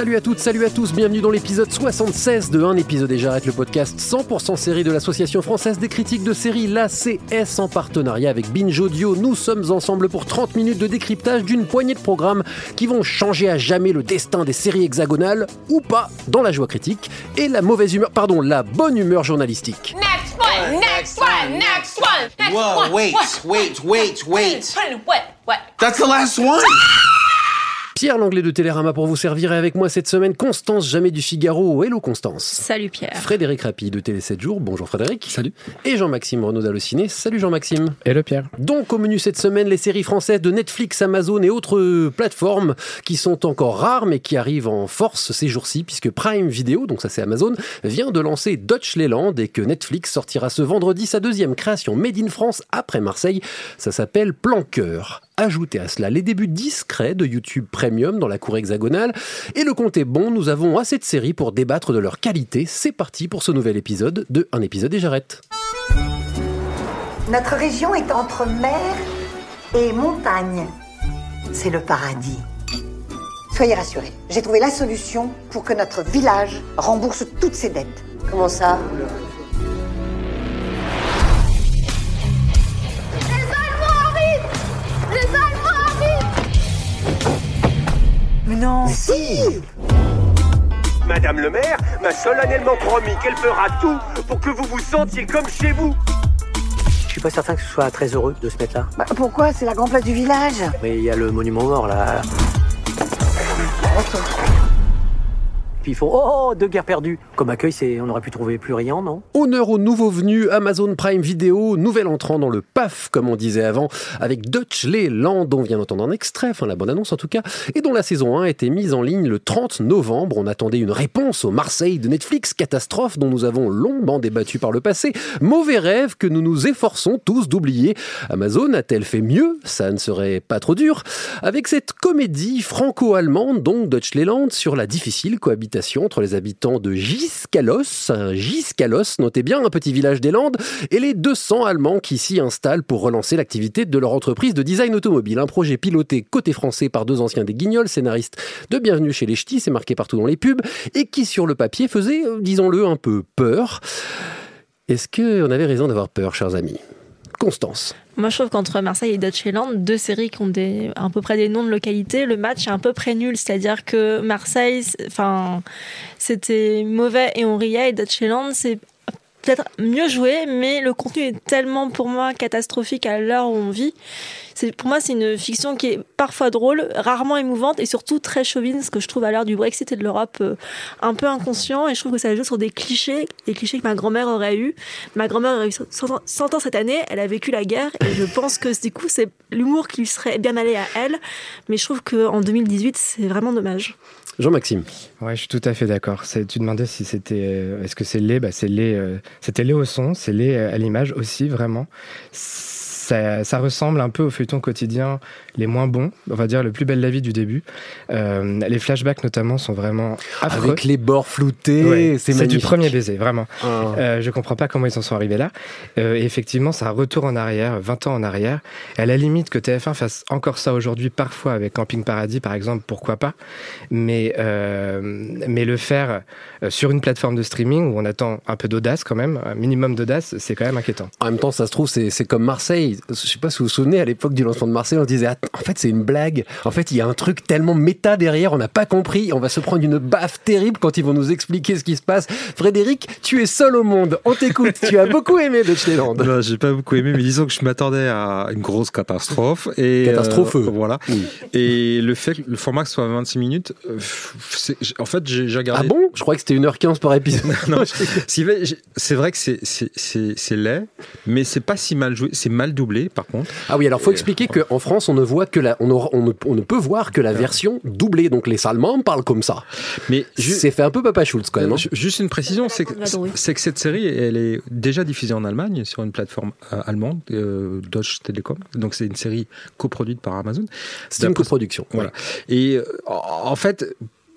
Salut à toutes, salut à tous, bienvenue dans l'épisode 76 de Un épisode et j'arrête le podcast 100% série de l'association française des critiques de séries, la CS en partenariat avec Binge Audio. Nous sommes ensemble pour 30 minutes de décryptage d'une poignée de programmes qui vont changer à jamais le destin des séries hexagonales ou pas dans la joie critique et la mauvaise humeur, pardon, la bonne humeur journalistique. Next one, next one, next one, next Whoa, one. wait, what? wait, wait, wait. What? What? That's the last one. Pierre Langlais de Télérama pour vous servir et avec moi cette semaine Constance Jamais du Figaro. Hello Constance. Salut Pierre. Frédéric Rapi de Télé 7 jours. Bonjour Frédéric. Salut. Et Jean-Maxime Renaud d'Allociné. Salut Jean-Maxime. Hello Pierre. Donc au menu cette semaine, les séries françaises de Netflix, Amazon et autres plateformes qui sont encore rares mais qui arrivent en force ces jours-ci puisque Prime Video, donc ça c'est Amazon, vient de lancer Dutch Leland et que Netflix sortira ce vendredi sa deuxième création Made in France après Marseille. Ça s'appelle Plan Cœur. Ajoutez à cela les débuts discrets de YouTube Premium dans la cour hexagonale. Et le compte est bon, nous avons assez de séries pour débattre de leur qualité. C'est parti pour ce nouvel épisode de Un épisode et j'arrête. Notre région est entre mer et montagne. C'est le paradis. Soyez rassurés, j'ai trouvé la solution pour que notre village rembourse toutes ses dettes. Comment ça? Mais non Si Madame le maire m'a solennellement promis qu'elle fera tout pour que vous vous sentiez comme chez vous. Je suis pas certain que ce soit très heureux de se mettre là. Bah, Pourquoi? C'est la grande place du village. Mais il y a le monument mort là. Puis ils font oh, oh deux guerres perdues. Comme accueil, c'est on aurait pu trouver plus riant, non? Honneur aux nouveaux venus, Amazon Prime Video, nouvel entrant dans le PAF, comme on disait avant, avec Dutch Land, dont on vient d'entendre un extrait, enfin la bande-annonce en tout cas, et dont la saison 1 a été mise en ligne le 30 novembre. On attendait une réponse au Marseille de Netflix, catastrophe dont nous avons longuement débattu par le passé, mauvais rêve que nous nous efforçons tous d'oublier. Amazon a-t-elle fait mieux? Ça ne serait pas trop dur. Avec cette comédie franco-allemande, donc Dutch sur la difficile cohabitation entre les habitants de Giscalos, Giscalos, notez bien, un petit village des Landes, et les 200 Allemands qui s'y installent pour relancer l'activité de leur entreprise de design automobile. Un projet piloté côté français par deux anciens des Guignols, scénaristes de Bienvenue chez les Ch'tis, c'est marqué partout dans les pubs, et qui sur le papier faisait, euh, disons-le, un peu peur. Est-ce qu'on avait raison d'avoir peur, chers amis? Constance. Moi, je trouve qu'entre Marseille et Dutchland, deux séries qui ont des, à peu près des noms de localité, le match est un peu près nul. C'est-à-dire que Marseille, c'était mauvais et on riait, et Dutchland, c'est peut-être mieux joué, mais le contenu est tellement pour moi catastrophique à l'heure où on vit. C'est pour moi c'est une fiction qui est parfois drôle, rarement émouvante et surtout très chauvine, ce que je trouve à l'heure du Brexit et de l'Europe euh, un peu inconscient. Et je trouve que ça joue sur des clichés, des clichés que ma grand-mère aurait eu. Ma grand-mère aurait eu 100 ans- 100 ans cette année, elle a vécu la guerre et je pense que du coup c'est l'humour qui lui serait bien allé à elle. Mais je trouve qu'en 2018 c'est vraiment dommage. Jean-Maxime. Ouais, je suis tout à fait d'accord. Tu demandais si c'était, euh, est-ce que c'est laid? Bah, c'est laid. euh, c'était laid au son, c'est laid euh, à l'image aussi, vraiment. Ça, ça ressemble un peu au feuilleton quotidien les moins bons, on va dire le plus belle la vie du début. Euh, les flashbacks notamment sont vraiment affreux. Avec les bords floutés, Ouais, c'est c'est du premier baiser, vraiment. Ah. Euh, je comprends pas comment ils en sont arrivés là. Euh, et effectivement, c'est un retour en arrière, 20 ans en arrière. Et à la limite que TF1 fasse encore ça aujourd'hui, parfois avec Camping Paradis, par exemple, pourquoi pas. Mais, euh, mais le faire sur une plateforme de streaming où on attend un peu d'audace quand même, un minimum d'audace, c'est quand même inquiétant. En même temps, ça se trouve, c'est comme Marseille. Je sais pas si vous vous souvenez, à l'époque du lancement de Marseille, on se disait, Attends, en fait, c'est une blague. En fait, il y a un truc tellement méta derrière, on n'a pas compris. On va se prendre une baffe terrible quand ils vont nous expliquer ce qui se passe. Frédéric, tu es seul au monde. On t'écoute. tu as beaucoup aimé Deutschland. Non, j'ai pas beaucoup aimé, mais disons que je m'attendais à une grosse catastrophe. Et, Catastrophe. euh, voilà. Et le fait que le format soit 26 minutes, euh, en fait, j'ai regardé. Ah bon? Je crois que c'était 1h15 par épisode. Non, c'est vrai que c'est laid, mais c'est pas si mal joué. C'est mal doublé. Doublée, par contre. Ah oui, alors faut expliquer qu'en France, on ne voit que la, on, aura- on ne, on ne peut voir que la version doublée. Donc les Allemands parlent comme ça. Mais c'est fait un peu Papa Schultz quand même. hein. Ju- Juste une précision, c'est que, que cette série, elle est déjà diffusée en Allemagne sur une plateforme euh, allemande, euh, Deutsche Telekom. Donc c'est une série coproduite par Amazon. C'est une coproduction. Voilà. Et euh, en fait,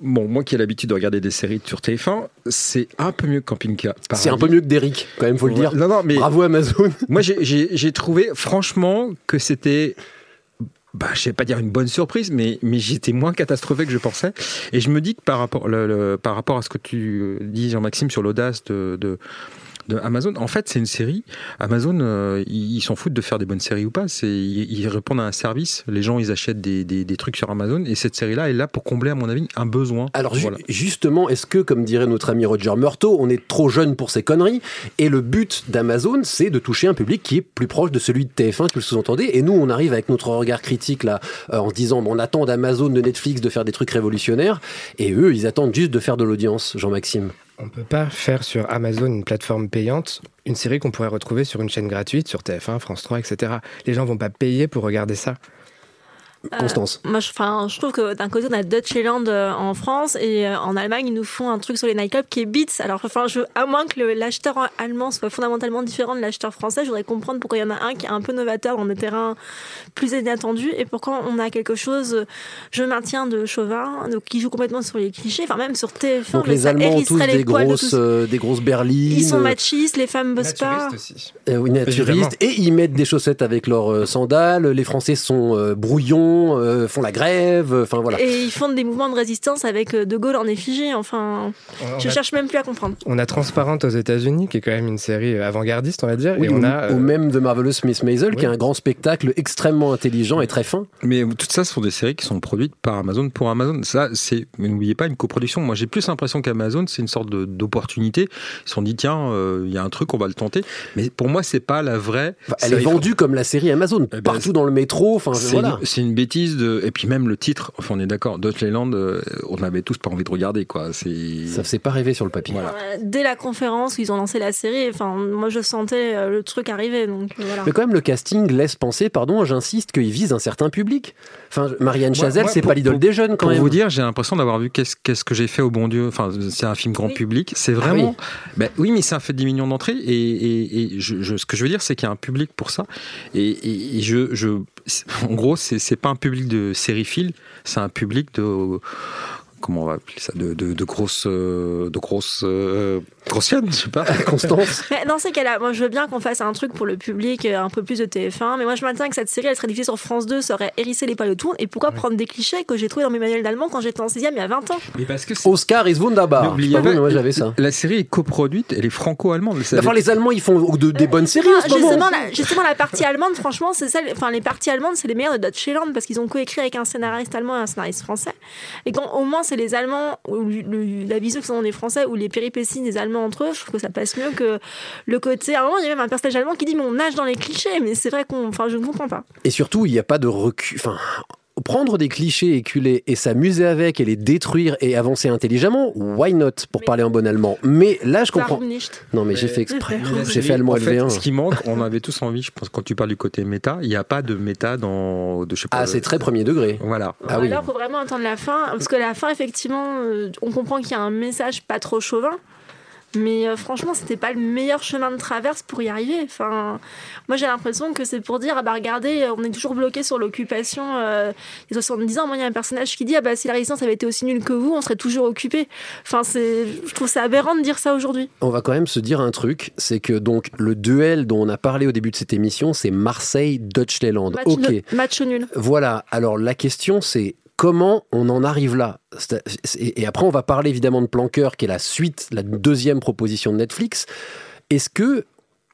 bon, moi qui ai l'habitude de regarder des séries sur TF1, c'est un peu mieux que Camping Car- C'est un peu mieux que d'Eric, quand même, faut le dire. Non, non, mais Bravo Amazon. moi, j'ai- trouvé, franchement, que c'était. Bah, je vais pas dire une bonne surprise, mais, mais j'étais moins catastrophé que je pensais. Et je me dis que par rapport, le, le- par rapport à ce que tu dis, Jean-Maxime, sur l'audace de, de, de Amazon, en fait, c'est une série. Amazon, euh, ils s'en foutent de faire des bonnes séries ou pas. C'est, ils, ils répondent à un service. Les gens, ils achètent des, des, des trucs sur Amazon. Et cette série-là est là pour combler, à mon avis, un besoin. Alors ju- justement, est-ce que, comme dirait notre ami Roger Murtaugh, on est trop jeune pour ces conneries? Et le but d'Amazon, c'est de toucher un public qui est plus proche de celui de TF1, tu le sous-entendez. Et nous, on arrive avec notre regard critique là, euh, en se disant, bon, on attend d'Amazon, de Netflix de faire des trucs révolutionnaires, et eux, ils attendent juste de faire de l'audience, Jean-Maxime. On peut pas faire sur Amazon une plateforme payante une série qu'on pourrait retrouver sur une chaîne gratuite, sur TF1, France 3, etc. Les gens vont pas payer pour regarder ça. Constance. Euh, moi, je, enfin, je trouve que d'un côté, on a Dutchland euh, en France et euh, en Allemagne, ils nous font un truc sur les nightclubs qui est Beats. Alors, enfin, je, à moins que l'acheteur allemand soit fondamentalement différent de l'acheteur français, je voudrais comprendre pourquoi il y en a un qui est un peu novateur dans des terrains plus inattendus et pourquoi on a quelque chose, je maintiens, de chauvin, donc qui joue complètement sur les clichés, enfin, même sur TF1. Donc mais les ça Allemands ont tous les des de grosses, tous. euh, des grosses berlines. Ils sont machistes, les femmes bossent pas. Euh, oui, naturistes. Et ils mettent des chaussettes avec leurs sandales. Les Français sont euh, euh, font la grève. Enfin voilà. Et ils font des mouvements de résistance avec euh, De Gaulle en effigie. Enfin, On je a- cherche même plus à comprendre. On a Transparente aux États-Unis, qui est quand même une série avant-gardiste, on va dire. Oui, et on ou, a, ou euh, même de Marvelous Miss Maisel, qui est un grand spectacle extrêmement intelligent et très fin. Mais tout ça, ce sont des séries qui sont produites par Amazon pour Amazon. Ça, c'est, n'oubliez pas, une coproduction. Moi, j'ai plus l'impression qu'Amazon, c'est une sorte de- d'opportunité. Ils se sont dit, tiens, euh, il y a un truc, on va le tenter. Mais pour moi, c'est pas la vraie. Enfin, elle est vendue comme la série Amazon, ben, partout dans le métro. Enfin C'est voilà. une, c'est une bêtise de. Et puis même le titre, enfin on est d'accord, Dutchland, euh, on avait tous pas envie de regarder quoi. C'est. Ça faisait pas rêver sur le papier. Voilà. Euh, Dès la conférence où ils ont lancé la série, enfin, moi je sentais euh, le truc arriver. Donc voilà. Mais quand même, le casting laisse penser, pardon, j'insiste, qu'il vise un certain public. Enfin, Marianne Chazelle, moi, c'est pour- pas l'idole pour- des jeunes quand Pour même. vous dire, j'ai l'impression d'avoir vu qu'est-ce qu'est-ce que j'ai fait au bon Dieu. Enfin, c'est un film grand public. C'est vraiment. Ben oui, mais ça fait 10 millions d'entrées. Et, et- et je, je- ce que je veux dire, c'est qu'il y a un public pour ça. Et, et- et je, je, en gros, c'est c'est pas un public de sériphiles, c'est un public de. Comment on va appeler ça De, de, de grosses. euh, De grosses. Euh, grossiennes, je sais pas. Constance. Mais dans ces cas-là, moi je veux bien qu'on fasse un truc pour le public, euh, un peu plus de TF1, mais moi je maintiens que cette série elle serait diffusée sur France 2, ça aurait hérissé les poils de tout. Et pourquoi prendre des clichés que j'ai trouvés dans mes manuels d'allemand quand j'étais en 6 il y a 20 ans? Mais parce que Oscar is wunderbar. N'oubliez Pas pas, mais moi j'avais ça. La série est coproduite, elle est franco-allemande. Enfin, avait- les Allemands, ils font de- des bonnes séries en ce moment. Justement la, justement, la partie allemande, franchement, c'est celle, enfin, les parties allemandes, c'est les meilleures de Dutchland parce qu'ils ont coécrit avec un scénariste allemand et un scénariste français. Et quand au moins les Allemands, ou la vision que sont des Français ou les péripéties des Allemands entre eux, je trouve que ça passe mieux que le côté. À un moment, il y a même un personnage allemand qui dit, mais on nage dans les clichés, mais c'est vrai qu'on, enfin, je ne comprends pas. Et surtout, il n'y a pas de recul. Enfin, prendre des clichés éculés et s'amuser avec et les détruire et avancer intelligemment, why not, pour parler en bon allemand. Mais là, je comprends. Non, mais j'ai fait exprès. J'ai fait allemand en fait, LV1. Ce qui manque, on avait tous envie, je pense, quand tu parles du côté méta, il n'y a pas de méta dans. De, je sais pas, Ah, c'est très premier degré. Voilà. Ah oui. Alors, il faut vraiment attendre la fin, parce que la fin, effectivement, euh, on comprend qu'il y a un message pas trop chauvin. Mais euh, franchement, c'était pas le meilleur chemin de traverse pour y arriver. Enfin, moi, j'ai l'impression que c'est pour dire, ah bah regardez, euh, on est toujours bloqué sur l'occupation euh, des 70 ans. Moi, il y a un personnage qui dit, ah bah si la résistance avait été aussi nulle que vous, on serait toujours occupé. Enfin, c'est, je trouve ça aberrant de dire ça aujourd'hui. On va quand même se dire un truc, c'est que donc le duel dont on a parlé au début de cette émission, c'est Marseille-Deutschland. Match, Ok. nul- match nul. Voilà. Alors la question c'est comment on en arrive là et après on va parler évidemment de Planqueur qui est la suite, la deuxième proposition de Netflix. Est-ce que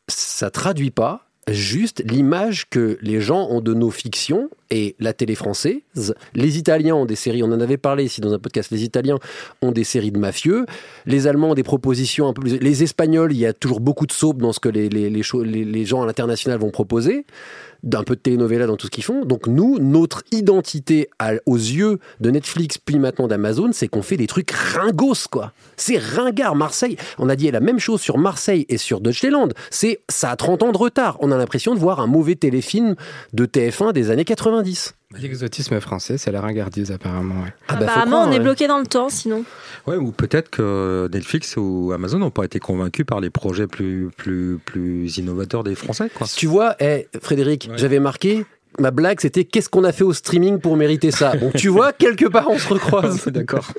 ça traduit pas juste l'image que les gens ont de nos fictions et la télé française. Les Italiens ont des séries, on en avait parlé ici dans un podcast, les Italiens ont des séries de mafieux. Les Allemands ont des propositions un peu plus... Les Espagnols, il y a toujours beaucoup de soap dans ce que les, les, les, gens à l'international vont proposer d'un peu de telenovela dans tout ce qu'ils font. Donc nous, notre identité aux yeux de Netflix, puis maintenant d'Amazon, c'est qu'on fait des trucs ringos, quoi. C'est ringard. Marseille, on a dit la même chose sur Marseille et sur Deutschland. C'est, ça a 30 ans de retard. On a l'impression de voir un mauvais téléfilm de TF1 des années 90. L'exotisme français, c'est la ringardise apparemment. ouais. Ah bah, faut Apparemment, croire, on est ouais. bloqué dans le temps, sinon. Ouais, ou peut-être que Netflix ou Amazon n'ont pas été convaincus par les projets plus, plus, plus innovateurs des Français. Quoi. Tu vois, eh, Frédéric, j'avais marqué. Ma blague, c'était qu'est-ce qu'on a fait au streaming pour mériter ça? Donc tu vois, quelque part, on se recroise. D'accord.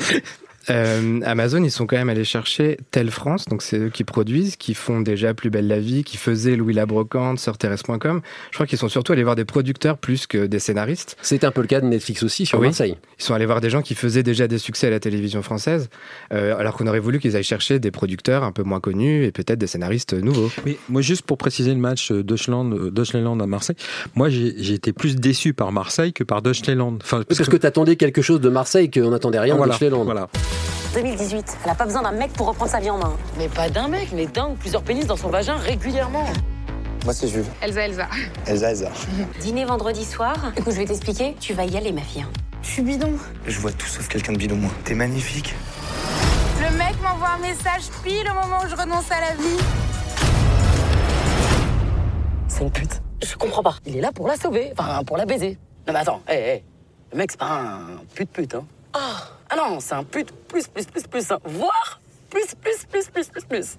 Euh, Amazon, ils sont quand même allés chercher Tel France, donc c'est eux qui produisent, qui font déjà Plus belle la vie, qui faisaient Louis la Brocante, Sœurthérèse.com. Je crois qu'ils sont surtout allés voir des producteurs plus que des scénaristes. C'est un peu le cas de Netflix aussi sur Oui. Marseille. Ils sont allés voir des gens qui faisaient déjà des succès à la télévision française, euh, alors qu'on aurait voulu qu'ils aillent chercher des producteurs un peu moins connus et peut-être des scénaristes nouveaux. Oui, moi juste pour préciser le match euh, Deutschland, à Marseille, moi j'ai été plus déçu par Marseille que par Deutschland. Enfin, Parce que t'attendais quelque chose de Marseille qu'on n'attendait rien Voilà, de Deutschland. voilà. 2018, elle a pas besoin d'un mec pour reprendre sa vie en main. Mais pas d'un mec, mais d'un ou plusieurs pénis dans son vagin régulièrement. Moi, c'est Jules. Elsa, Elsa. Elsa, Elsa. Dîner vendredi soir. Écoute, je vais t'expliquer. Tu vas y aller, ma fille. Je suis bidon. Je vois tout sauf quelqu'un de bidon, moi. T'es magnifique. Le mec m'envoie un message pile au moment où je renonce à la vie. C'est une pute. Je comprends pas. Il est là pour la sauver, enfin pour la baiser. Non mais attends, hé, hé. Le mec, c'est pas un pute pute, hein. Ah, ah non, c'est un pute plus, plus, plus, plus, hein. voire plus, plus, plus, plus, plus, plus.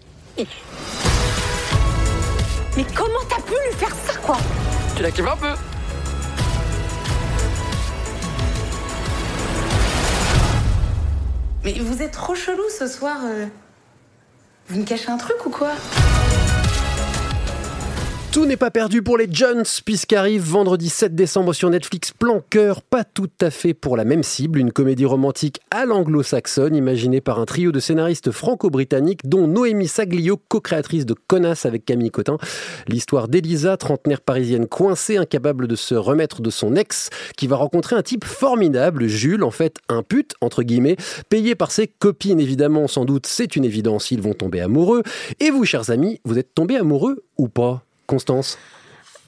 Mais comment t'as pu lui faire ça, quoi? Tu la kiffes un peu Mais vous êtes trop chelou ce soir. euh. Vous me cachez un truc ou quoi? Tout n'est pas perdu pour les Jones, puisqu'arrive vendredi 7 décembre sur Netflix Plan Cœur, pas tout à fait pour la même cible, une comédie romantique à l'anglo-saxonne, imaginée par un trio de scénaristes franco-britanniques, dont Noémie Saglio, co-créatrice de Connasse avec Camille Cotin. L'histoire d'Elisa, trentenaire parisienne coincée, incapable de se remettre de son ex, qui va rencontrer un type formidable, Jules, en fait un pute, entre guillemets, payé par ses copines, évidemment, sans doute, c'est une évidence, ils vont tomber amoureux. Et vous, chers amis, vous êtes tombés amoureux ou pas? Constance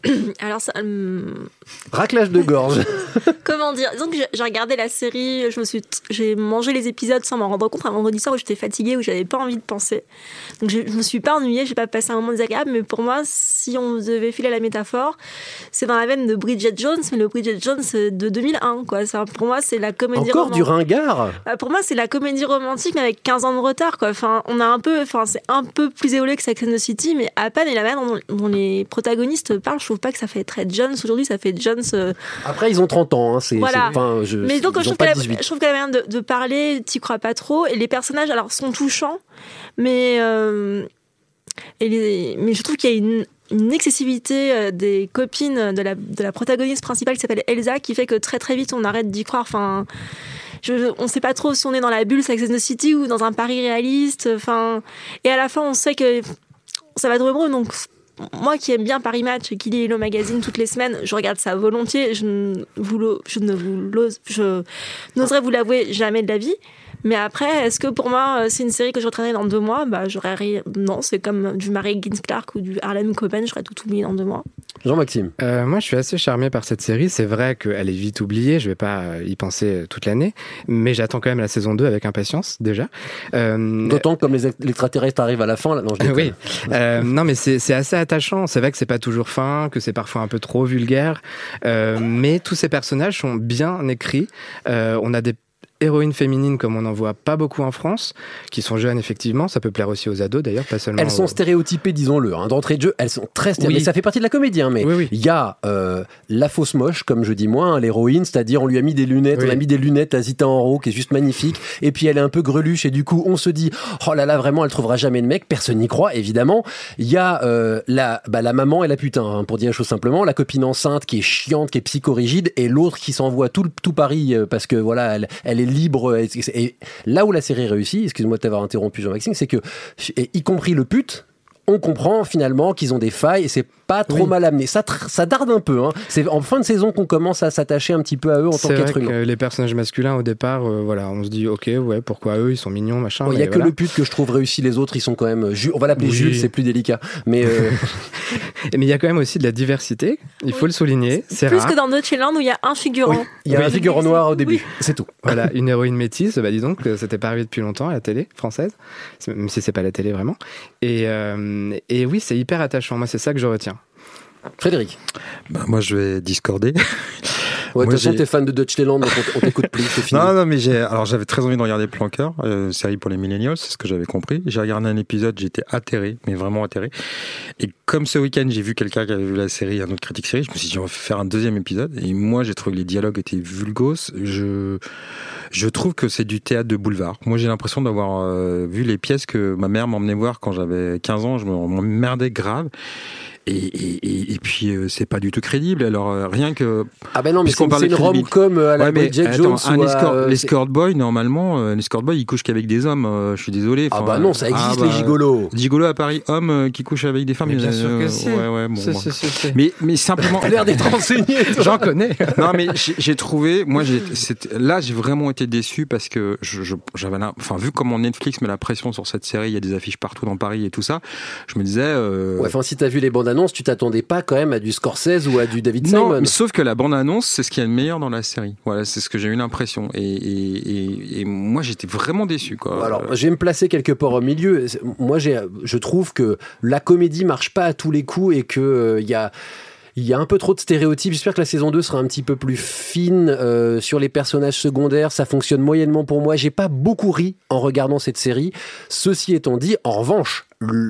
Alors, ça, hum, Raclage de gorge. comment dire? Disons que j'ai- regardé la série, je me suis, j'ai mangé les épisodes sans m'en rendre compte un vendredi soir où j'étais fatiguée, où j'avais pas envie de penser. Donc je, je me suis pas ennuyée, j'ai pas passé un moment désagréable, mais pour moi, si on devait filer la métaphore, c'est dans la veine de Bridget Jones, mais le Bridget Jones de 2001, quoi. Ça, pour moi, c'est la comédie Encore du romantique. ringard? Bah, pour moi, c'est la comédie romantique, mais avec 15 ans de retard, quoi. Enfin, on a un peu, enfin, c'est un peu plus évolué que Sex and the City, mais à peine, et la manière dont, dont les protagonistes parlent, je trouve pas que ça fait très Jones. Aujourd'hui, ça fait Jones. euh, Après, ils ont 30 ans. Hein, c'est, voilà. enfin, je, mais donc, je trouve, la, 18. je trouve que la manière de, de parler, t'y crois pas trop. Et les personnages, alors, sont touchants, mais, euh, et les- mais je trouve qu'il y a une, une excessivité euh, des copines de la, de la protagoniste principale qui s'appelle Elsa, qui fait que très très vite, on arrête d'y croire. Enfin, je, on sait pas trop si on est dans la bulle Sex and the City ou dans un Paris réaliste. Enfin, et à la fin, on sait que ça va être heureux. Donc, moi qui aime bien Paris Match et qui lit Hello Magazine toutes les semaines, je regarde ça volontiers. Je ne vous, je n'oserais vous l'avouer jamais de la vie. Mais après, est-ce que pour moi, euh, c'est une série que je retraiterai dans deux mois? Bah, j'aurais rien. Non, c'est comme du Mary Higgins Clark ou du Harlem Coben, j'aurais tout oublié dans deux mois. Jean-Maxime. Euh, moi, je suis assez charmé par cette série. C'est vrai qu'elle est vite oubliée. Je vais pas euh, y penser toute l'année, mais j'attends quand même la saison 2 avec impatience déjà. Euh, D'autant que comme les extraterrestres arrivent à la fin, là, non, je oui. Euh, non, mais c'est assez attachant. C'est vrai que c'est pas toujours fin, que c'est parfois un peu trop vulgaire, euh, mais tous ces personnages sont bien écrits. Euh, on a des héroïnes féminines comme on n'en voit pas beaucoup en France, qui sont jeunes effectivement. Ça peut plaire aussi aux ados d'ailleurs, pas seulement. Elles sont aux- stéréotypées, disons-le. Hein. D'entrée de jeu, elles sont très stéréotypées. Oui. Mais ça fait partie de la comédie. Hein, mais il y a euh, la fausse moche, comme je dis moi, hein, l'héroïne, c'est-à-dire on lui a mis des lunettes, on a mis des lunettes à Zita Enro, qui est juste magnifique. Et puis elle est un peu greluche, et du coup on se dit, oh là là, vraiment, elle trouvera jamais de mec. Personne n'y croit, évidemment. Il y a euh, la, bah, la maman et la putain, hein, pour dire la chose simplement, la copine enceinte qui est chiante, qui est psychorigide, et l'autre qui s'envoie tout, tout Paris euh, parce que voilà, elle, elle est libre. Et, là où la série réussit, excuse-moi de t'avoir interrompu, Jean-Maxime, c'est que, y compris le pute, on comprend finalement qu'ils ont des failles et c'est pas trop mal amené. Ça, ça darde un peu. Hein. C'est en fin de saison qu'on commence à s'attacher un petit peu à eux en tant C'est vrai qu'être que humain. les personnages masculins au départ, euh, voilà, on se dit ok, ouais, pourquoi eux, ils sont mignons, machin. Il y a mais que voilà. le pute que je trouve réussi, les autres ils sont quand même. Ju- On va l'appeler Oui. Jules, c'est plus délicat. Mais euh, Et Mais il y a quand même aussi de la diversité. Il faut le souligner. C'est Plus rare. que dans Land où il y a un figurant. il y a Oui. un figurant noir au début, c'est tout. Voilà, une héroïne métisse, bah dis donc, euh, c'était pas arrivé depuis longtemps à la télé française, même si c'est pas la télé vraiment. Et, euh, et oui, c'est hyper attachant. Moi, c'est ça que je retiens. Frédéric. Bah, moi, je vais discorder. Ouais, de toute façon, t'es fan de Dutch Leland, donc on, t'écoute plus, fini. Non, non, mais j'ai, alors j'avais très envie de regarder Planqueur, euh, série pour les millennials, c'est ce que j'avais compris. J'ai regardé un épisode, j'étais atterré, mais vraiment atterré. Et comme ce week-end, j'ai vu quelqu'un qui avait vu la série, un autre critique série, je me suis dit, on va faire un deuxième épisode. Et moi, j'ai trouvé que les dialogues étaient vulgos. Je, je trouve que c'est du théâtre de boulevard. Moi, j'ai l'impression d'avoir euh, vu les pièces que ma mère m'emmenait voir quand j'avais 15 ans. Je m'emmerdais grave. Et, et, et, et puis euh, c'est pas du tout crédible. Alors euh, rien que Ah ben non, mais puisqu'on c'est parle c'est de une crédibilité- rom-com à la Ouais, mais Bridget attends, Jones. un ou à, escort, euh, l'escort boy normalement, euh, l'escort boy il couche qu'avec des hommes. euh, je suis désolé. Ah bah non, ça existe, les gigolos. Gigolos à Paris, hommes euh, qui couchent avec des femmes. Mais bien sûr que euh, si. Ouais, ouais, bon. Mais mais simplement. L'air d'être renseigné. J'en connais. non mais j'ai trouvé, moi j'ai, là j'ai vraiment été déçu parce que je, je- j'avais, enfin vu comment Netflix met la pression sur cette série, il y a des affiches partout dans Paris et tout ça, je me disais. euh, Ouais, enfin, si t'as vu les bandes annonces, tu t'attendais pas quand même à du Scorsese ou à du David non, Simon. mais sauf que la bande-annonce, c'est ce qu'il y a de meilleur dans la série. Voilà, c'est ce que j'ai eu l'impression. Et, et, et, et moi, j'étais vraiment déçu. Quoi. Alors, je vais me placer quelque part au milieu. Moi, je trouve que la comédie marche pas à tous les coups et que euh, il y a. Il y a un peu trop de stéréotypes. J'espère que la saison 2 sera un petit peu plus fine euh, sur les personnages secondaires. Ça fonctionne moyennement pour moi. J'ai pas beaucoup ri en regardant cette série. Ceci étant dit, en revanche,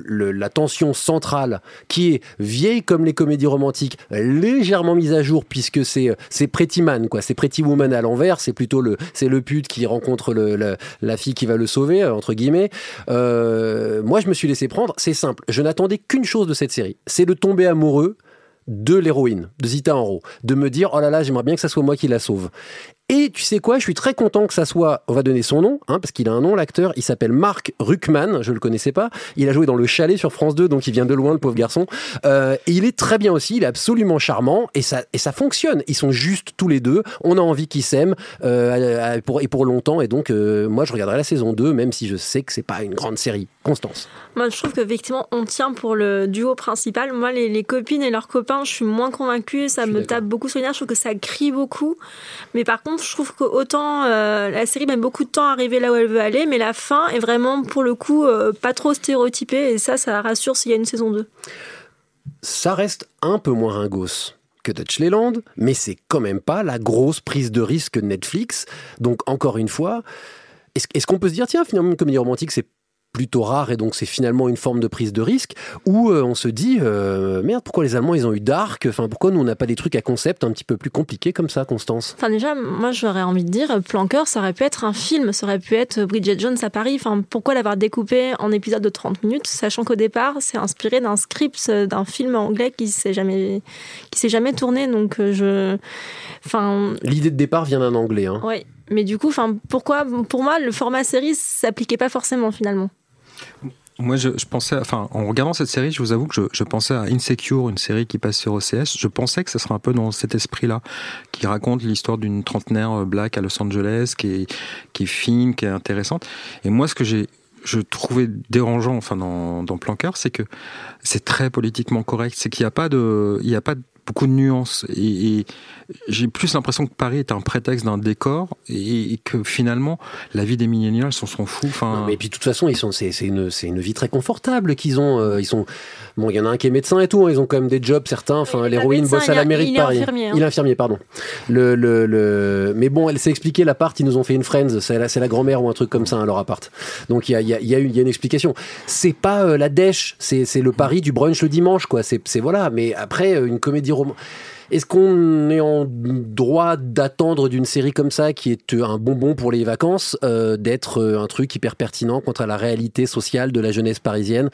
la tension centrale, qui est vieille comme les comédies romantiques, légèrement mise à jour puisque c'est c'est Pretty Man quoi, c'est Pretty Woman à l'envers. C'est plutôt le c'est le pute qui rencontre la fille qui va le sauver euh, entre guillemets. Euh, moi, je me suis laissé prendre. C'est simple. Je n'attendais qu'une chose de cette série, c'est de tomber amoureux de l'héroïne, de Zita Enro, de me dire oh là là, j'aimerais bien que ça soit moi qui la sauve. Et tu sais quoi, je suis très content que ça soit, on va donner son nom, hein, parce qu'il a un nom, l'acteur, il s'appelle Marc Ruckman, je le connaissais pas, il a joué dans Le Chalet sur France 2, donc il vient de loin, le pauvre garçon, Euh, et il est très bien aussi, il est absolument charmant, et ça, et ça fonctionne, ils sont juste tous les deux, on a envie qu'ils s'aiment, euh, pour, et pour longtemps, et donc euh, moi je regarderai la saison 2, même si je sais que c'est pas une grande série. Constance. Moi, je trouve qu'effectivement, on tient pour le duo principal. Moi, les, les copines et leurs copains, je suis moins convaincue. Ça me tape beaucoup sur les nerfs. Je trouve que ça crie beaucoup. Mais par contre, je trouve qu'autant euh, la série met beaucoup de temps à arriver là où elle veut aller, mais la fin est vraiment, pour le coup, euh, pas trop stéréotypée. Et ça, ça rassure s'il y a une saison 2. ça reste un peu moins ringos que Dutch Leland, mais c'est quand même pas la grosse prise de risque Netflix. Donc encore une fois, est-ce est-ce qu'on peut se dire tiens finalement une comédie romantique c'est plutôt rare et donc c'est finalement une forme de prise de risque ou euh, on se dit euh, merde pourquoi les Allemands ils ont eu Dark? Enfin pourquoi nous on n'a pas des trucs à concept un petit peu plus compliqués comme ça Constance? Enfin, déjà, moi, j'aurais envie de dire, Planqueur, ça aurait pu être un film, ça aurait pu être Bridget Jones à Paris. Enfin, pourquoi l'avoir découpé en épisodes de 30 minutes, sachant qu'au départ, c'est inspiré d'un script euh, d'un film anglais qui s'est jamais, qui s'est jamais tourné. Donc, je, enfin, l'idée de départ vient d'un anglais hein. ouais. Mais du coup, enfin, pourquoi, pour moi, le format série s'appliquait pas forcément finalement. Moi, je, pensais, enfin, en regardant cette série, je vous avoue que je, pensais à Insecure, une série qui passe sur OCS. Je pensais que ça serait un peu dans cet esprit-là, qui raconte l'histoire d'une trentenaire euh, black à Los Angeles, qui est, fine, qui est intéressante. Et moi, ce que j'ai, je trouvais dérangeant, enfin, dans, dans Planqueur, c'est que c'est très politiquement correct. C'est qu'il n'y a pas de, il n'y a pas beaucoup de nuances. Et, et j'ai plus l'impression que Paris est un prétexte d'un décor et, et que finalement, la vie des millénials, on s'en fout. Enfin, Non, mais puis de toute façon, ils sont, c'est, c'est une, c'est une vie très confortable qu'ils ont. euh, ils sont, bon, il y en a un qui est médecin et tout. hein, ils ont quand même des jobs certains. Enfin, l'héroïne bosse à il la mairie il de est Paris. infirmier, hein. Il est infirmier, pardon. Le, le, le... Mais bon, elle s'est expliqué l'appart. Ils nous ont fait une Friends. C'est la, c'est la grand-mère ou un truc comme ça, hein, leur appart. Donc il y a, il y a, il y a une, il y a une explication. C'est pas euh, la dèche. C'est, c'est le pari du brunch le dimanche, quoi. C'est, c'est voilà. Mais après, euh, une comédie roman. Est-ce qu'on est en droit d'attendre d'une série comme ça, qui est un bonbon pour les vacances, euh, d'être euh, un truc hyper pertinent contre la réalité sociale de la jeunesse parisienne?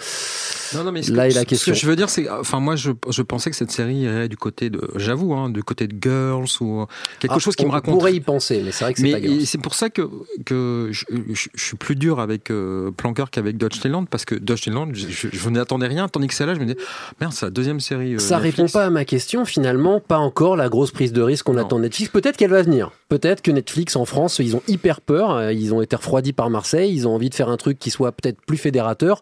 Non, non, mais ce Là que, est la ce question. que je veux dire, c'est, enfin, moi, je, je pensais que cette série irait du côté de, j'avoue, hein, du côté de Girls ou quelque Ah, chose qui on me raconte. pourrait y penser, mais c'est vrai que c'est pas et c'est pour ça que, que je, je- je suis plus dur avec euh, Planker qu'avec Dutch Talent parce que Dutch Talent, je, je, n'attendais rien, tandis que celle-là, je me disais, merde, c'est la deuxième série. euh, Ça Netflix. répond pas à ma question finalement, pas encore la grosse prise de risque qu'on attend de Netflix. Peut-être qu'elle va venir. Peut-être que Netflix en France, ils ont hyper peur, euh, ils ont été refroidis par Marseille, ils ont envie de faire un truc qui soit peut-être plus fédérateur.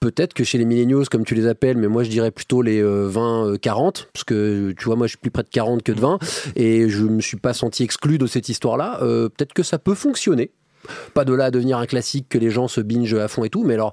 Peut-être que chez les millennials, comme tu les appelles, mais moi je dirais plutôt les euh, 20-40, parce que tu vois, moi je suis plus près de 40 que de 20, et je me suis pas senti exclu de cette histoire-là. Euh, peut-être que ça peut fonctionner. Pas de là à devenir un classique que les gens se binge à fond et tout, mais alors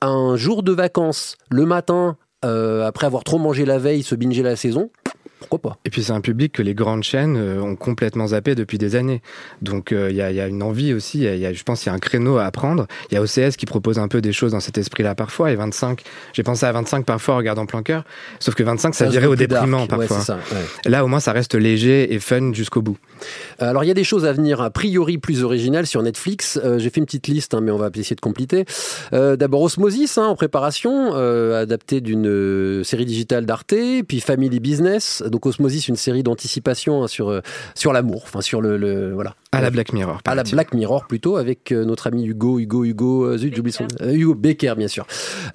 un jour de vacances, le matin, euh, après avoir trop mangé la veille, se binger la saison, pourquoi pas? Et puis c'est un public que les grandes chaînes euh, ont complètement zappé depuis des années. Donc euh, il y, a, il y a une envie aussi, y a- il y a- je pense qu'il y a un créneau à apprendre. Il y a OCS qui propose un peu des choses dans cet esprit-là parfois, et 25, j'ai pensé à 25 parfois en regardant Planqueur, sauf que 25 ça, Ça virait au dark. déprimant Ouais, parfois. c'est ça, ouais. Là au moins ça reste léger et fun jusqu'au bout. Alors il y a des choses à venir a priori plus originales sur Netflix. Euh, J'ai fait une petite liste, hein, mais on va essayer de compléter. Euh, D'abord Osmosis hein, en préparation, euh, adapté d'une euh, série digitale d'Arte, puis Family Business. Donc Osmosis, une série d'anticipation hein, sur euh, sur l'amour, enfin sur le, le- voilà. À la Black Mirror. À la Black Mirror plutôt avec euh, notre ami Hugo, Hugo, Hugo, euh, zut, j'oublie son euh, Hugo Becker bien sûr.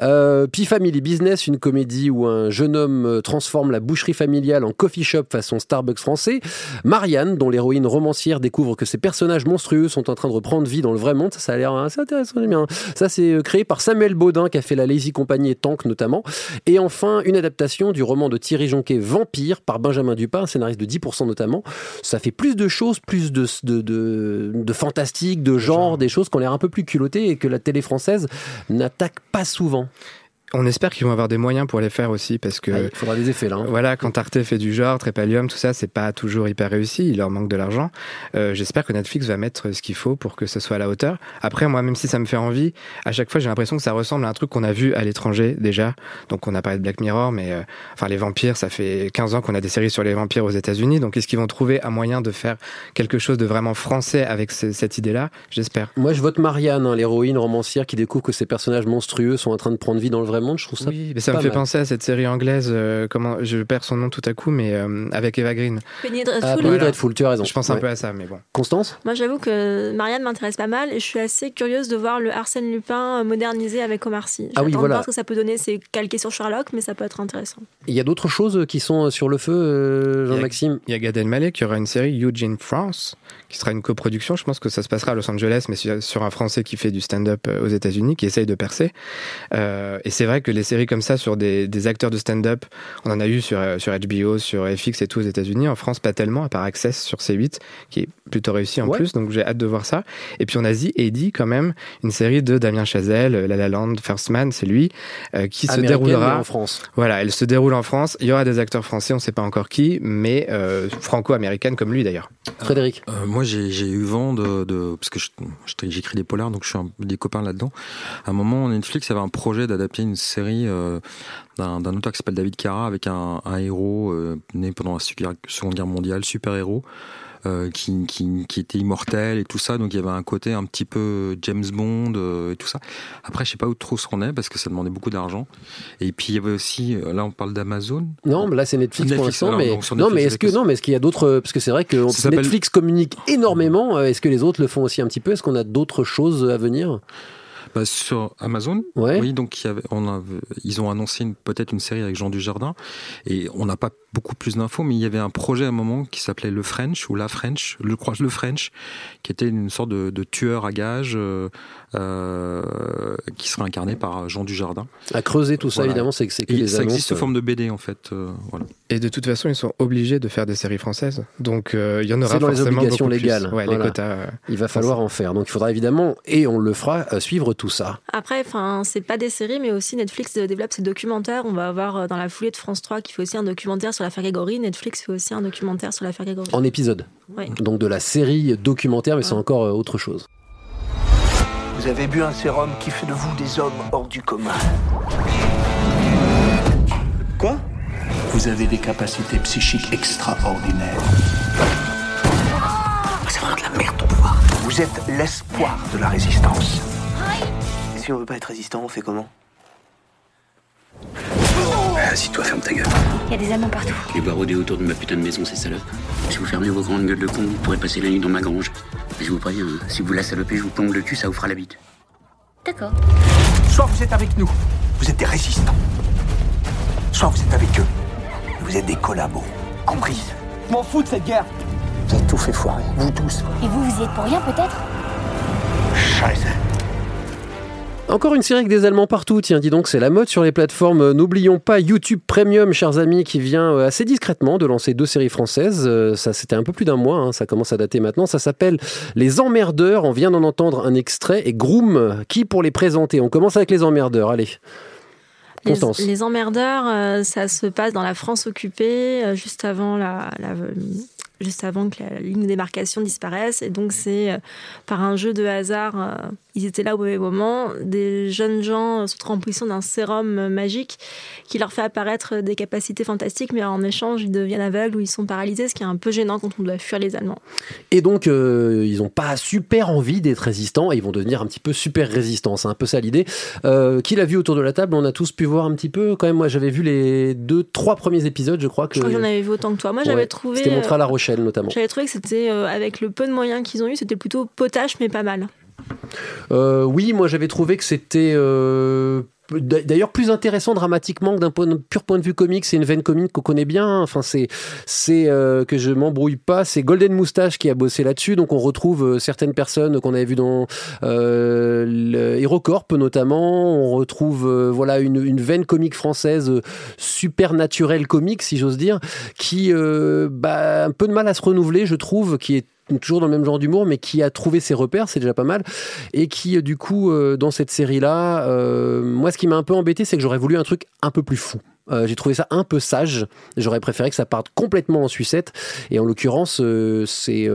Euh, puis Family Business, une comédie où un jeune homme transforme la boucherie familiale en coffee shop façon Starbucks français. Marianne, dont l'héroïne romancière découvre que ces personnages monstrueux sont en train de reprendre vie dans le vrai monde. Ça, ça a l'air assez intéressant. j'aime bien. Ça, c'est créé par Samuel Baudin qui a fait la Lazy Company et Tank notamment. Et enfin, une adaptation du roman de Thierry Jonquet Vampire par Benjamin Dupin, un scénariste de 10% notamment. Ça fait plus de choses, plus de, de, de, de fantastique, de genre, des choses qui ont l'air un peu plus culottées et que la télé française n'attaque pas souvent. On espère qu'ils vont avoir des moyens pour les faire aussi parce que Ah, il faudra des effets là. hein. Voilà, quand Arte fait du genre, Trépalium, tout ça, c'est pas toujours hyper réussi. Il leur manque de l'argent. Euh, J'espère que Netflix va mettre ce qu'il faut pour que ce soit à la hauteur. Après, moi, même si ça me fait envie, à chaque fois, j'ai l'impression que ça ressemble à un truc qu'on a vu à l'étranger déjà. Donc, on a parlé de Black Mirror, mais euh, enfin, les vampires, ça fait 15 ans qu'on a des séries sur les vampires aux États-Unis. Donc, est-ce qu'ils vont trouver un moyen de faire quelque chose de vraiment français avec ce- cette idée-là? J'espère. Moi, je vote Marianne, hein, l'héroïne romancière qui découvre que ces personnages monstrueux sont en train de prendre vie dans le vrai monde. Je trouve ça. Oui, mais ça me fait mal. penser à cette série anglaise, euh, comment, je perds son nom tout à coup, mais euh, avec Eva Green. Penny Ah, Dreadful. Penny Dreadful, tu as raison. Je pense un peu à ça, mais bon. Constance? Moi, j'avoue que Marianne m'intéresse pas mal et je suis assez curieuse de voir le Arsène Lupin modernisé avec Omar Sy. Ah oui, voilà. voir ce que ça peut donner. C'est calqué sur Sherlock, mais ça peut être intéressant. Il y a d'autres choses qui sont sur le feu, euh, Jean-Maxime? Il y a Gad Elmaleh qui aura une série Eugene France, qui sera une coproduction. Je pense que ça se passera à Los Angeles, mais sur un Français qui fait du stand-up euh, aux États-Unis, qui essaye de percer. Euh, et c'est vrai que les séries comme ça sur des, des acteurs de stand-up, on en a eu sur, euh, sur HBO, sur FX et tout aux États-Unis. En France, pas tellement, à part Access sur C8, qui est plutôt réussi en Ouais. plus. Donc j'ai hâte de voir ça. Et puis on a dit Eddie quand même, une série de Damien Chazelle, La La Land, First Man, c'est lui, euh, qui se Américaine, déroulera mais en France. Voilà, elle se déroule en France. Il y aura des acteurs français, on ne sait pas encore qui, mais euh, franco-américaine comme lui d'ailleurs. Frédéric Euh, moi, j'ai j'ai eu vent de, de- parce que j'écris des polars, donc je suis un, des copains là-dedans. À un moment, Netflix avait un projet d'adapter une série euh, d'un auteur qui s'appelle David Carra avec un, un héros euh, né pendant la Seconde Guerre mondiale, super héros. euh, qui, qui, qui était immortel et tout ça, donc il y avait un côté un petit peu James Bond euh, et tout ça. Après, je sais pas où trop ce qu'on est parce que ça demandait beaucoup d'argent. Et puis il y avait aussi, là on parle d'Amazon. Non, mais là c'est Netflix, pour Netflix, l'instant. alors, Mais non, mais est-ce que non, mais est-ce qu'il y a d'autres Parce que c'est vrai que Netflix communique énormément. Est-ce que les autres le font aussi un petit peu? Est-ce qu'on a d'autres choses à venir? Bah, sur Amazon, Ouais. oui, donc il y avait, on a, ils ont annoncé peut-être une série avec Jean Dujardin, et on n'a pas beaucoup plus d'infos, mais il y avait un projet à un moment qui s'appelait Le French, ou La French, je crois Le French, qui était une sorte de, de tueur à gages, euh, euh, qui serait incarné par Jean Dujardin. À creuser tout ça, Voilà. évidemment, c'est que c'est les ça annonces. existe sous forme de BD en fait, euh, voilà. Et de toute façon, ils sont obligés de faire des séries françaises. Donc euh, il y en aura C'est dans les forcément obligations légales. Ouais, Voilà. les quotas. euh, Il va falloir en faire. Donc il faudra évidemment, et on le fera, euh, suivre tout ça. Après, enfin, c'est pas des séries, mais aussi Netflix développe ses documentaires. On va avoir euh, dans la foulée de France 3 qui fait aussi un documentaire sur l'affaire Grégory. Netflix fait aussi un documentaire sur l'affaire Grégory. En épisode. Ouais. Donc de la série documentaire, mais c'est encore euh, autre chose. Vous avez bu un sérum qui fait de vous des hommes hors du commun. Quoi? Vous avez des capacités psychiques extraordinaires. C'est vraiment de la merde ton pouvoir. Vous êtes l'espoir de la résistance. Si on veut pas être résistant, on fait comment Assis-toi, ferme ta gueule. Il y a des Allemands partout. Les voir rôder autour de ma putain de maison, ces salopes. Si vous fermez vos grandes gueules de con, vous pourrez passer la nuit dans ma grange. Et je vous préviens, hein, si vous la salopez, je vous plombe le cul, ça vous fera la bite. D'accord. Soit vous êtes avec nous, vous êtes des résistants. Soit vous êtes avec eux, vous êtes des collabos. Compris Je m'en fous de cette guerre. Vous avez tout fait foirer, vous tous. Et vous, vous y êtes pour rien peut-être Scheiße. Encore une série avec des Allemands partout, tiens, dis donc, c'est la mode sur les plateformes. N'oublions pas YouTube Premium, chers amis, qui vient euh, assez discrètement de lancer deux séries françaises. Euh, Ça, c'était un peu plus d'un mois, hein, ça commence à dater maintenant. Ça s'appelle Les Emmerdeurs, on vient d'en entendre un extrait. Et Groom, qui pour les présenter? On commence avec Les Emmerdeurs, allez. Les, les emmerdeurs, euh, ça se passe dans la France occupée, euh, juste avant la, la- juste avant que la ligne de démarcation disparaisse. Et donc c'est euh, par un jeu de hasard, euh, ils étaient là au mauvais moment. Des jeunes gens euh, se trouvent en position d'un sérum magique qui leur fait apparaître des capacités fantastiques, mais en échange ils deviennent aveugles ou ils sont paralysés, ce qui est un peu gênant quand on doit fuir les Allemands. Et donc, euh, ils n'ont pas super envie d'être résistants et ils vont devenir un petit peu super résistants. C'est un peu ça l'idée. Qui l'a vu autour de la table? On a tous pu voir un petit peu. Quand même, moi, j'avais vu les deux, trois premiers épisodes, je crois que. Je crois que j'en avais vu autant que toi. Moi j'avais Ouais. trouvé. C'était montré à La euh, Notamment. J'avais trouvé que c'était, euh, avec le peu de moyens qu'ils ont eu, c'était plutôt potache, mais pas mal. Euh, oui, moi j'avais trouvé que c'était euh, d'ailleurs plus intéressant dramatiquement que d'un pur point de vue comique. C'est une veine comique qu'on connaît bien. Enfin, c'est c'est euh, que je m'embrouille pas. C'est Golden Moustache qui a bossé là-dessus. Donc on retrouve euh, certaines personnes qu'on avait vues dans euh, le HeroCorp notamment. On retrouve euh, voilà une, veine comique française euh, super naturelle comique, si j'ose dire, qui euh, bah, a un peu de mal à se renouveler, je trouve, qui est toujours dans le même genre d'humour, mais qui a trouvé ses repères, c'est déjà pas mal, et qui, euh, du coup, euh, dans cette série-là, euh, moi, ce qui m'a un peu embêté, c'est que j'aurais voulu un truc un peu plus fou. J'ai trouvé ça un peu sage. J'aurais préféré que ça parte complètement en sucette. Et en l'occurrence, c'est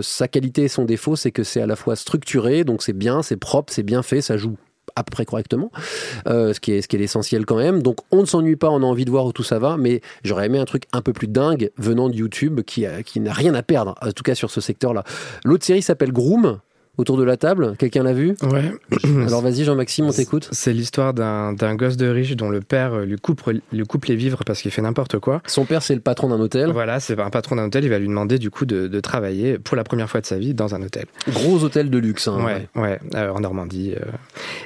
sa qualité et son défaut, c'est que c'est à la fois structuré, donc c'est bien, c'est propre, c'est bien fait, ça joue à peu près correctement, euh, ce qui est ce l'essentiel quand même. Donc on ne s'ennuie pas, on a envie de voir où tout ça va, mais j'aurais aimé un truc un peu plus dingue venant de YouTube qui qui n'a rien à perdre, en tout cas sur ce secteur-là. L'autre série s'appelle Groom. Autour de la table, quelqu'un l'a vu? Ouais. Alors vas-y Jean-Maxime, on t'écoute. C'est l'histoire d'un gosse de riche dont le père euh, lui coupe, lui coupe les vivres parce qu'il fait n'importe quoi. Son père, c'est le patron d'un hôtel. Voilà, c'est un patron d'un hôtel. Il va lui demander du coup de, de travailler pour la première fois de sa vie dans un hôtel. Gros hôtel de luxe. hein, ouais, ouais, euh, en Normandie. euh.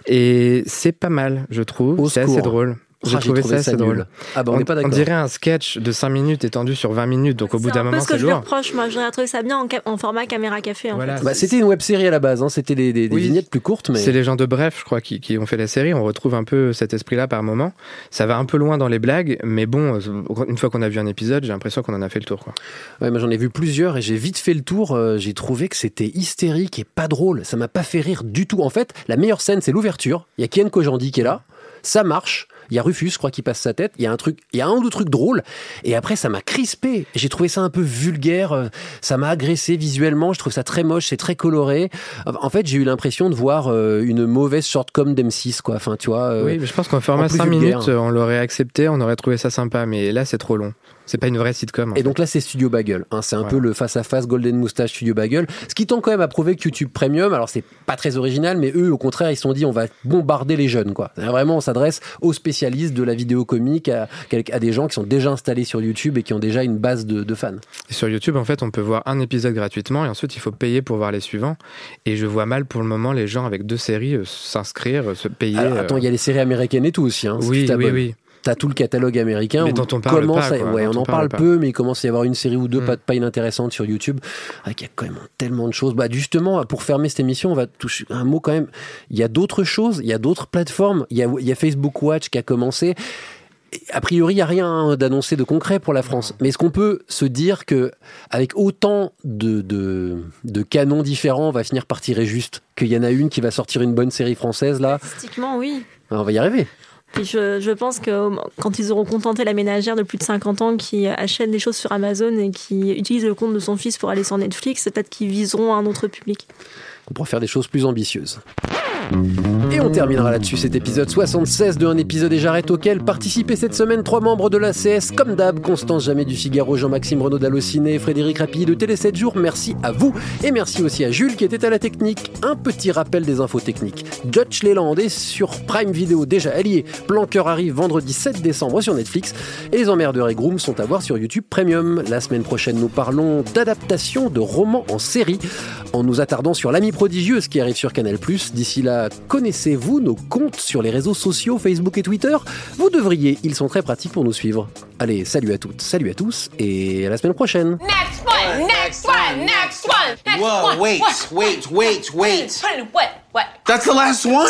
Et c'est pas mal, je trouve. C'est assez drôle. Ah, J'ai j'ai trouvé, trouvé ça ça nul. drôle. Ah bah, on pas dirait un sketch de 5 minutes étendu sur 20 minutes, donc au bout C'est d'un un peu moment, ce que c'est je lui reproche. Moi, j'aurais trouvé ça bien en, format caméra café. En Voilà. fait. Bah, c'était une web série à la base, hein. c'était des, des- des Oui. vignettes plus courtes, mais C'est les gens de Bref, je crois, qui, qui ont fait la série. On retrouve un peu cet esprit-là par moment. Ça va un peu loin dans les blagues, mais bon, euh, une fois qu'on a vu un épisode, j'ai l'impression qu'on en a fait le tour. Quoi. Ouais, moi j'en ai vu plusieurs et j'ai vite fait le tour. euh, j'ai trouvé que c'était hystérique et pas drôle. Ça m'a pas fait rire du tout. En fait, la meilleure scène, c'est l'ouverture. Il y a Ken Kojandi qui est là. Ça marche. Il y a Rufus, je crois, qui passe sa tête. Il y a un truc, il y a un ou deux trucs drôles. Et après, ça m'a crispé. J'ai trouvé ça un peu vulgaire. euh, Ça m'a agressé visuellement. Je trouve ça très moche. C'est très coloré. En fait, j'ai eu l'impression de voir euh, une mauvaise shortcom d'M6, quoi. Enfin, tu vois. euh, oui, mais je pense qu'en format en plus 5 vulgaire. minutes, euh, on l'aurait accepté, on aurait trouvé ça sympa, mais là, c'est trop long. C'est pas une vraie sitcom. Et donc là, c'est Studio Bagel. hein. c'est un Voilà. peu le face-à-face Golden Moustache Studio Bagel. Ce qui tend quand même à prouver que YouTube Premium, alors c'est pas très original, mais eux, au contraire, ils se sont dit on va bombarder les jeunes. quoi. Vraiment, on s'adresse aux spécialistes de la vidéo comique, à, à des gens qui sont déjà installés sur YouTube et qui ont déjà une base de, de fans. Et sur YouTube, en fait, on peut voir un épisode gratuitement et ensuite il faut payer pour voir les suivants. Et je vois mal pour le moment les gens avec deux séries euh, s'inscrire, euh, se payer. Alors, euh, attends, il y a les séries américaines et tout aussi. Hein, si Oui, oui, oui. T'as tout le catalogue américain. Mais dont on parle commence pas, à- quoi, ouais, on en parle peu, mais il commence à y avoir une série ou deux Mm. pas, pas inintéressantes sur YouTube. Ah, Il y a quand même tellement de choses. Bah, justement, pour fermer cette émission, on va toucher un mot quand même. Il y a d'autres choses, il y a d'autres plateformes. Il y a, il y a Facebook Watch qui a commencé. A priori, il n'y a rien d'annoncé de concret pour la France. Mais est-ce qu'on peut se dire que avec autant de, de, de canons différents, on va finir par tirer juste Qu'il y en a une qui va sortir une bonne série française, là? Statistiquement, oui. On va y arriver. Je, je pense que quand ils auront contenté la ménagère de plus de 50 ans qui achète des choses sur Amazon et qui utilise le compte de son fils pour aller sur Netflix, peut-être qu'ils viseront un autre public. On pourra faire des choses plus ambitieuses. Et on terminera là-dessus cet épisode 76 de Un épisode et j'arrête auquel participaient cette semaine trois membres de l'ACS comme d'hab, Constance Jamais du Figaro, Jean-Maxime Renaud d'Allociné, Frédéric Rapilly de Télé 7 jours. Merci à vous et merci aussi à Jules qui était à la technique. Un petit rappel des infos techniques. Dutch Leland est sur Prime Video déjà allié. Planqueur arrive vendredi 7 décembre sur Netflix et les emmerdeurs et Groom sont à voir sur YouTube Premium. La semaine prochaine, nous parlons d'adaptation de romans en série en nous attardant sur L'Ami prodigieuse qui arrive sur Canal+. D'ici là, connaissez-vous nos comptes sur les réseaux sociaux Facebook et Twitter? Vous devriez, ils sont très pratiques pour nous suivre. Allez, salut à toutes, salut à tous et à la semaine prochaine. Next one, next one, next one, next Whoa, one. wait, What? wait, wait, wait. Put it in what? What? That's the last one?